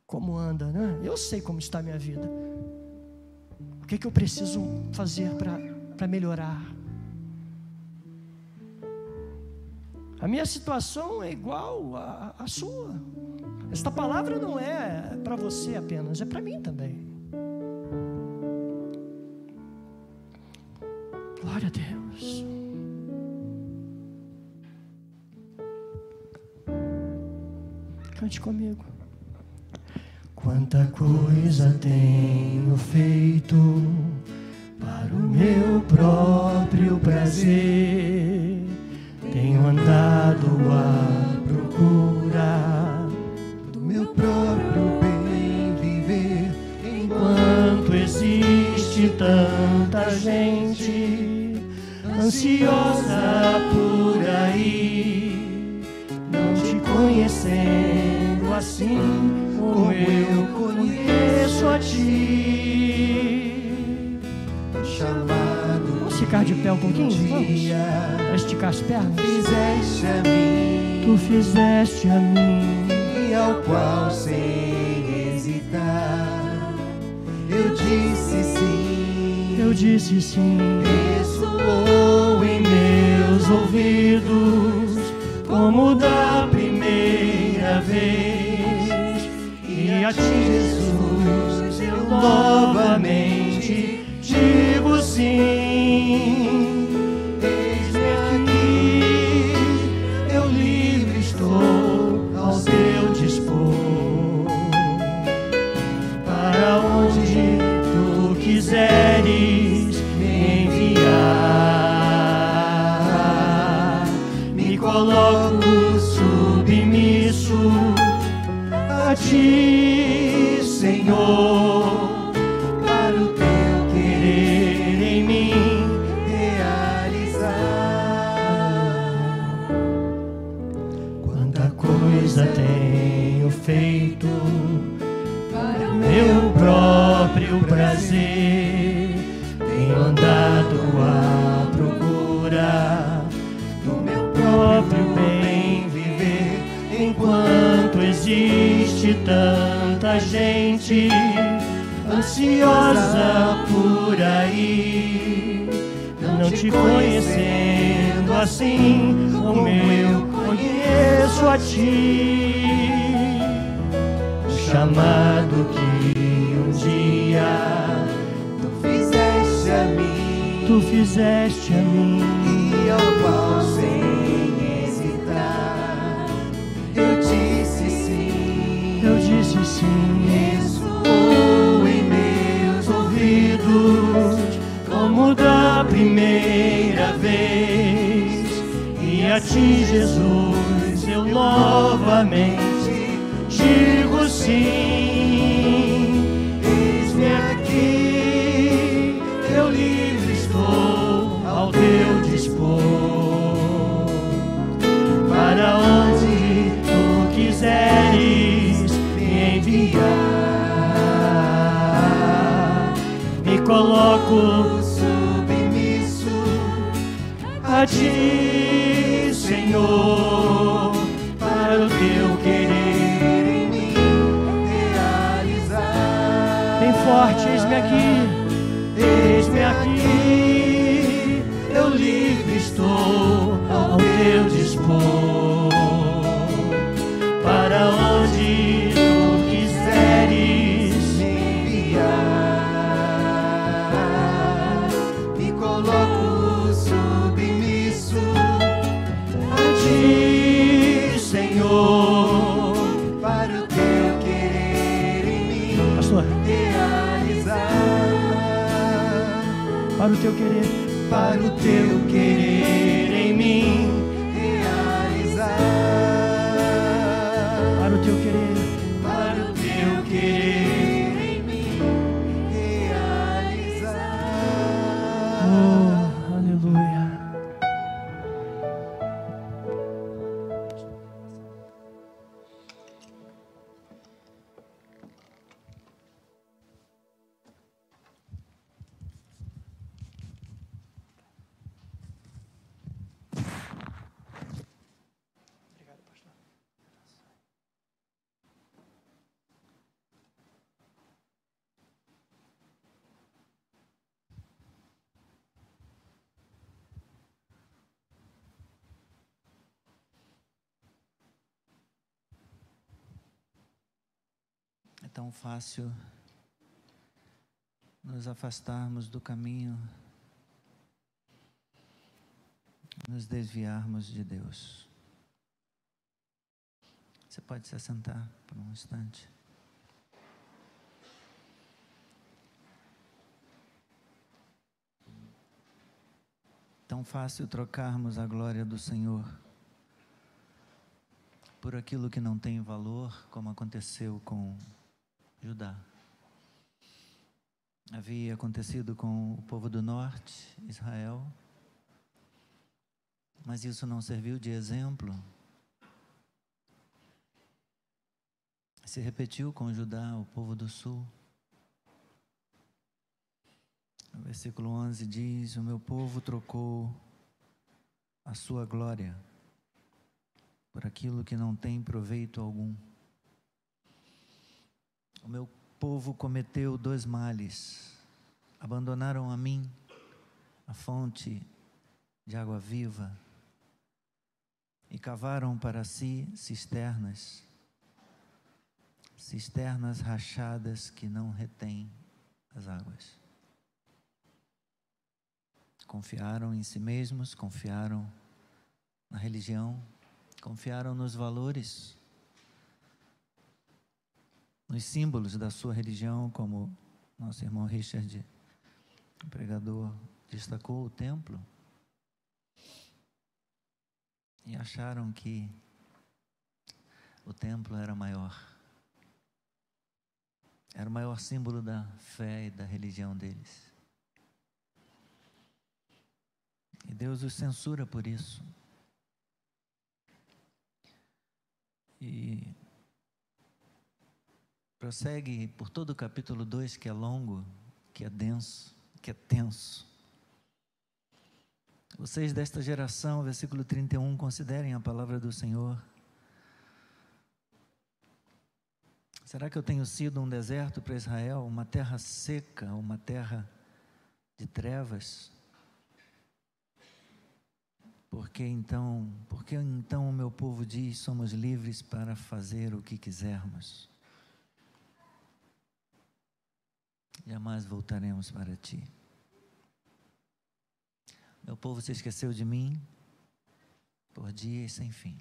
como anda, né? Eu sei como está a minha vida. O que, é que eu preciso fazer para melhorar? A minha situação é igual à, sua. Esta palavra não é para você apenas, é para mim também. Glória a Deus. Cante comigo. Quanta coisa tenho feito para meu próprio prazer. Tenho andado à procura do meu próprio bem viver. Enquanto existe tanta gente ansiosa por aí, não te conhecendo assim como eu conheço a ti, ficar de pé um pouquinho? Vamos. Esticar as pernas. Fizeste a mim Tu fizeste a mim e ao qual sem hesitar eu disse sim. Eu disse sim. Ressoou em meus ouvidos como da primeira vez. E a ti, Jesus, eu novamente digo sim. Eis-me aqui, eu livre estou ao teu dispor. Para onde tu quiseres me enviar, me coloco submisso a ti, Senhor, gente ansiosa por aí, não te conhecendo assim como eu conheço a ti. O chamado que um dia Tu fizeste a mim tu fizeste a mim. e ao qual sem vez. E a ti, Jesus, eu novamente digo sim. Eis-me aqui, eu livre estou ao teu dispor. Para onde tu quiseres me enviar, me coloco ti, Senhor, para o teu querer. em mim realizar. Bem forte, eis-me aqui, eis-me aqui, eu livre estou ao teu dispor. Teu querer, para o teu querer tão fácil nos afastarmos do caminho, nos desviarmos de Deus. Você pode se assentar por um instante. Tão fácil trocarmos a glória do Senhor por aquilo que não tem valor, como aconteceu com Judá. Havia acontecido com o povo do norte, Israel, mas isso não serviu de exemplo. Se repetiu com Judá, o povo do sul. O versículo 11 diz: O meu povo trocou a sua glória por aquilo que não tem proveito algum. O meu povo cometeu dois males. Abandonaram a mim, a fonte de água viva, e cavaram para si cisternas, cisternas rachadas que não retêm as águas. Confiaram em si mesmos, confiaram na religião, confiaram nos valores, nos símbolos da sua religião, como nosso irmão Richard, o pregador, destacou o templo. E acharam que o templo era maior. Era o maior símbolo da fé e da religião deles. E Deus os censura por isso. E prossegue por todo o capítulo 2, que é longo, que é denso, que é tenso. Vocês desta geração, versículo 31, considerem a palavra do Senhor. Será que eu tenho sido um deserto para Israel, uma terra seca, uma terra de trevas? Porque então, porque então o meu povo diz: somos livres para fazer o que quisermos. Jamais voltaremos para ti. Meu povo se esqueceu de mim por dias sem fim.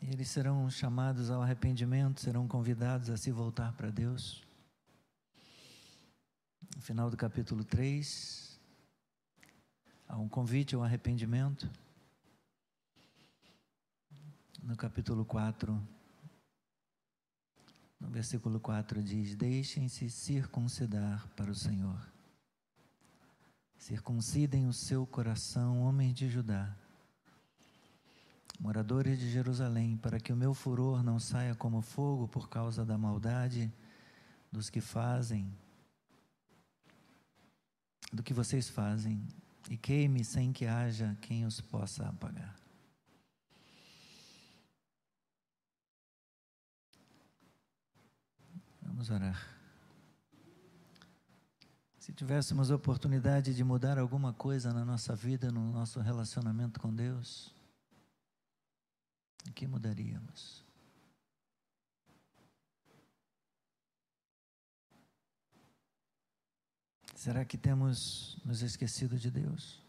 Eles serão chamados ao arrependimento, serão convidados a se voltar para Deus. No final do capítulo 3, Há um convite ao arrependimento. No capítulo 4, no versículo 4 diz: Deixem-se circuncidar para o Senhor. Circuncidem o seu coração, homens de Judá, moradores de Jerusalém, para que o meu furor não saia como fogo por causa da maldade dos que fazem, do que vocês fazem e queime sem que haja quem os possa apagar. Vamos orar. Se tivéssemos oportunidade de mudar alguma coisa na nossa vida, no nosso relacionamento com Deus, o que mudaríamos? Será que temos nos esquecido de Deus?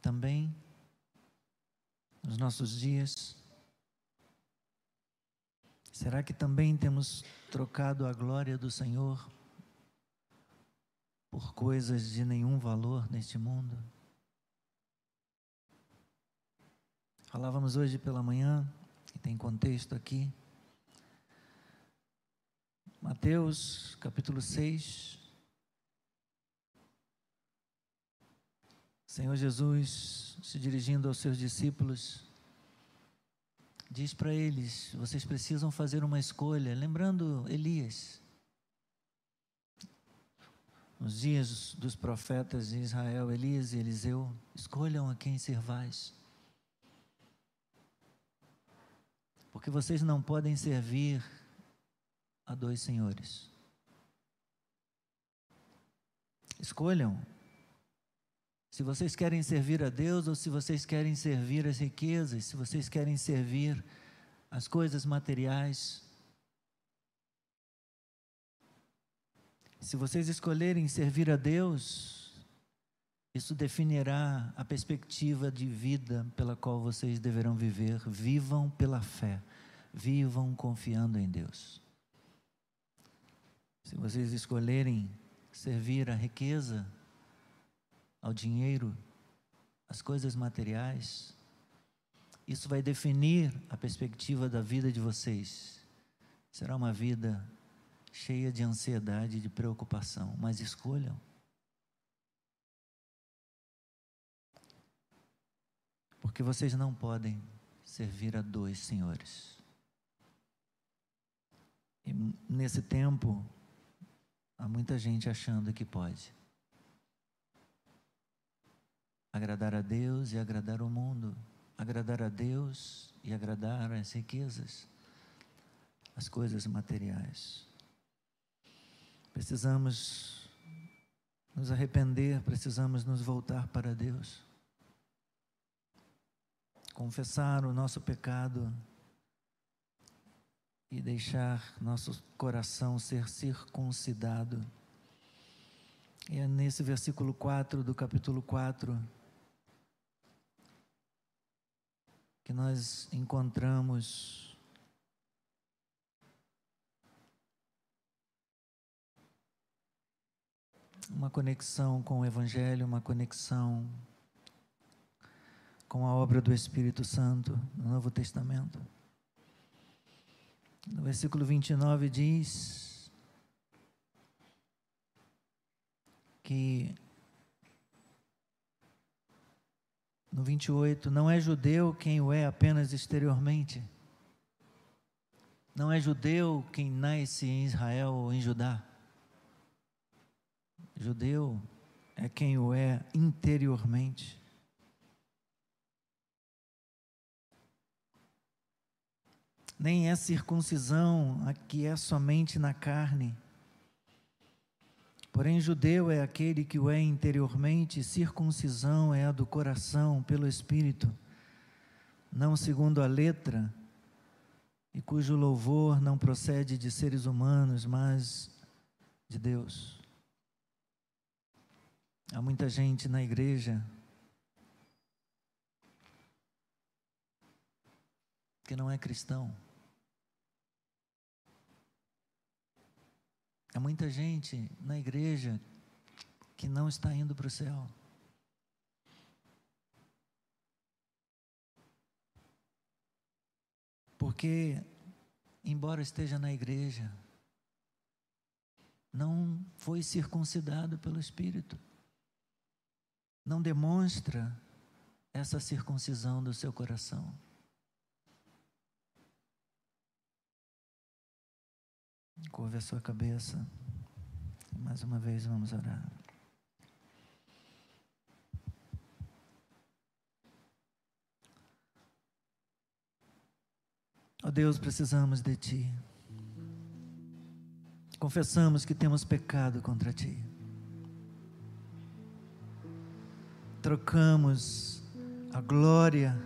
Também, nos nossos dias, será que também temos trocado a glória do Senhor por coisas de nenhum valor neste mundo? Falávamos hoje pela manhã, e tem contexto aqui, Mateus capítulo 6, Senhor Jesus, se dirigindo aos seus discípulos, diz para eles: vocês precisam fazer uma escolha, lembrando Elias. Nos dias dos profetas de Israel, Elias e Eliseu, escolham a quem servais. Porque vocês não podem servir a dois senhores. Escolham se vocês querem servir a Deus ou se vocês querem servir as riquezas, se vocês querem servir as coisas materiais. Se vocês escolherem servir a Deus, isso definirá a perspectiva de vida pela qual vocês deverão viver. Vivam pela fé, vivam confiando em Deus. Se vocês escolherem servir a riqueza, ao dinheiro, às coisas materiais. Isso vai definir a perspectiva da vida de vocês. Será uma vida cheia de ansiedade e de preocupação, mas escolham. Porque vocês não podem servir a dois senhores. E nesse tempo, há muita gente achando que pode agradar a Deus e agradar o mundo, agradar a Deus e agradar as riquezas, as coisas materiais. Precisamos nos arrepender, precisamos nos voltar para Deus, confessar o nosso pecado e deixar nosso coração ser circuncidado. E é nesse versículo 4 do capítulo 4 que nós encontramos uma conexão com o Evangelho, uma conexão com a obra do Espírito Santo no Novo Testamento. No versículo 29 diz que no 28, não é judeu quem o é apenas exteriormente. Não é judeu quem nasce em Israel ou em Judá. Judeu é quem o é interiormente. Nem é circuncisão a que é somente na carne Porém, judeu é aquele que o é interiormente, circuncisão é a do coração, pelo Espírito, não segundo a letra, e cujo louvor não procede de seres humanos, mas de Deus. Há muita gente na igreja que não é cristão. Há muita gente na igreja que não está indo para o céu. Porque, embora esteja na igreja, não foi circuncidado pelo Espírito. Não demonstra essa circuncisão do seu coração. Curve a sua cabeça. Mais uma vez vamos orar. Ó oh Deus, precisamos de Ti. Confessamos que temos pecado contra Ti. Trocamos a glória,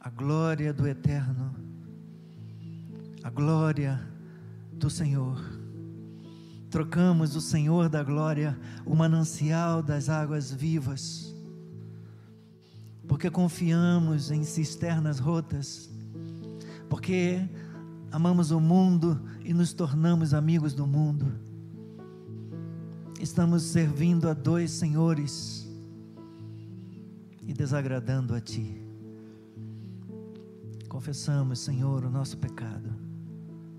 a glória do Eterno, a glória do Senhor. Trocamos o Senhor da glória, o manancial das águas vivas, porque confiamos em cisternas rotas, porque amamos o mundo e nos tornamos amigos do mundo. Estamos servindo a dois senhores e desagradando a Ti. Confessamos, Senhor, o nosso pecado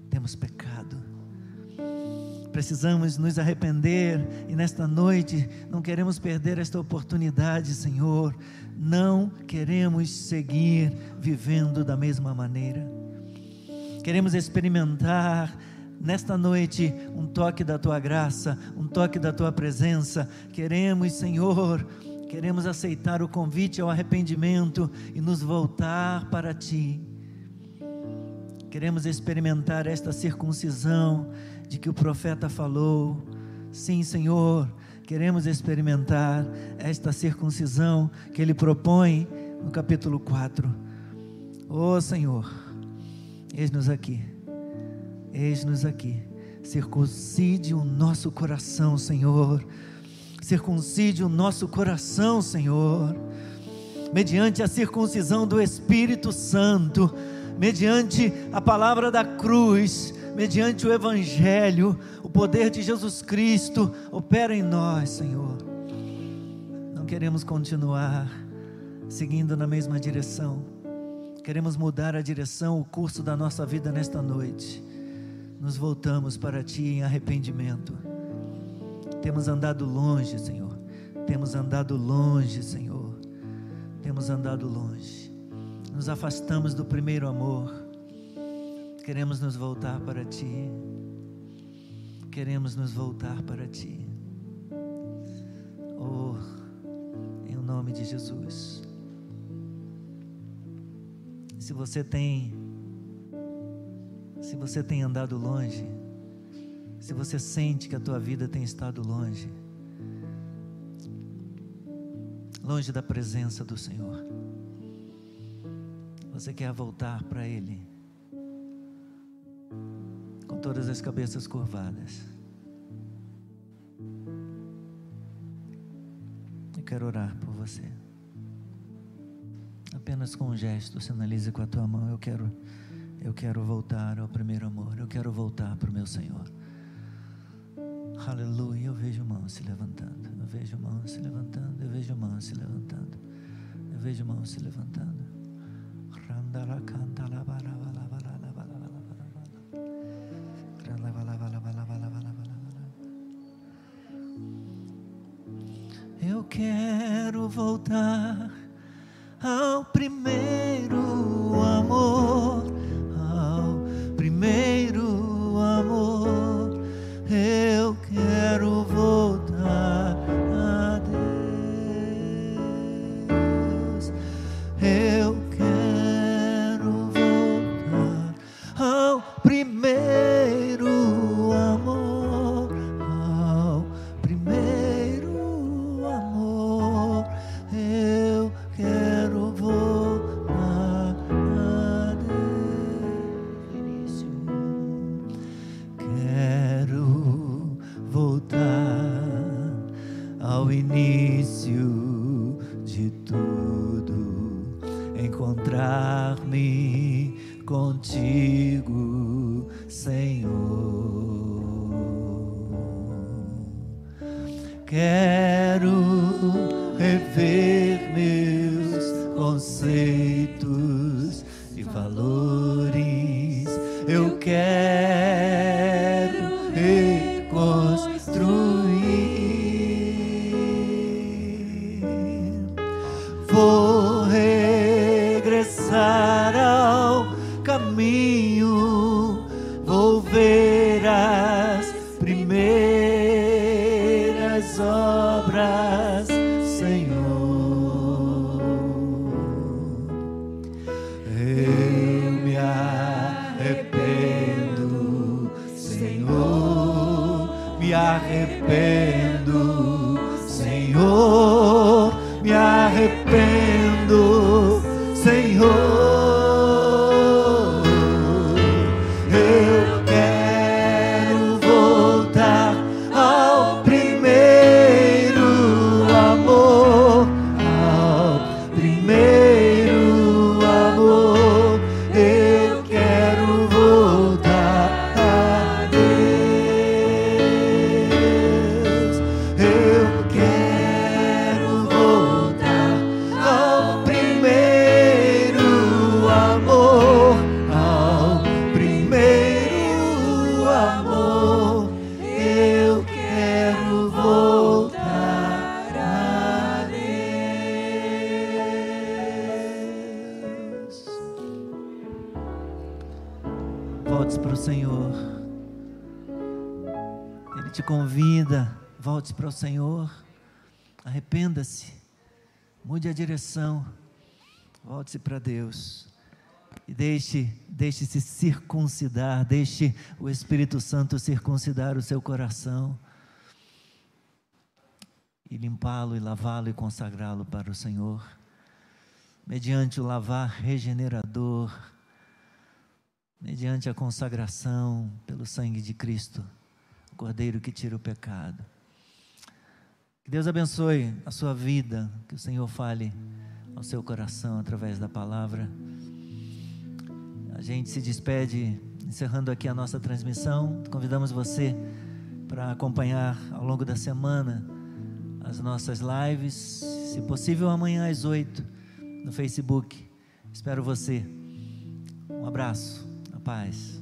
temos pecado. Precisamos nos arrepender e nesta noite não queremos perder esta oportunidade, Senhor. Não queremos seguir vivendo da mesma maneira. Queremos experimentar nesta noite um toque da tua graça, um toque da tua presença. Queremos, Senhor, queremos aceitar o convite ao arrependimento e nos voltar para ti. Queremos experimentar esta circuncisão de que o profeta falou. Sim, Senhor, queremos experimentar esta circuncisão que ele propõe no capítulo 4. Oh, Senhor, eis-nos aqui. Eis-nos aqui. Circuncide o nosso coração, Senhor. Circuncide o nosso coração, Senhor. Mediante a circuncisão do Espírito Santo mediante a palavra da cruz, mediante o Evangelho, o poder de Jesus Cristo opera em nós, Senhor. Não queremos continuar seguindo na mesma direção, queremos mudar a direção, o curso da nossa vida nesta noite. Nos voltamos para Ti em arrependimento. Temos andado longe, Senhor. Temos andado longe, Senhor. Temos andado longe nos afastamos do primeiro amor, queremos nos voltar para Ti, queremos nos voltar para Ti. Oh, em nome de Jesus. Se você tem, se você tem andado longe, se você sente que a tua vida tem estado longe, longe da presença do Senhor, você quer voltar para Ele, com todas as cabeças curvadas. Eu quero orar por você. Apenas com um gesto, sinalize com a tua mão. Eu quero, eu quero voltar ao primeiro amor. Eu quero voltar para o meu Senhor. Aleluia. Eu vejo mãos se levantando. Eu vejo mãos se levantando. Eu vejo mãos se levantando. Eu vejo mãos se levantando. Eu quero voltar volte para o Senhor. Arrependa-se. Mude a direção. Volte-se para Deus. E deixe, deixe se circuncidar, deixe o Espírito Santo circuncidar o seu coração. E limpá-lo e lavá-lo e consagrá-lo para o Senhor. Mediante o lavar regenerador, mediante a consagração pelo sangue de Cristo, o Cordeiro que tira o pecado. Que Deus abençoe a sua vida, que o Senhor fale ao seu coração através da palavra. A gente se despede, encerrando aqui a nossa transmissão. Convidamos você para acompanhar ao longo da semana as nossas lives, se possível amanhã às oito no Facebook. Espero você. Um abraço, a paz.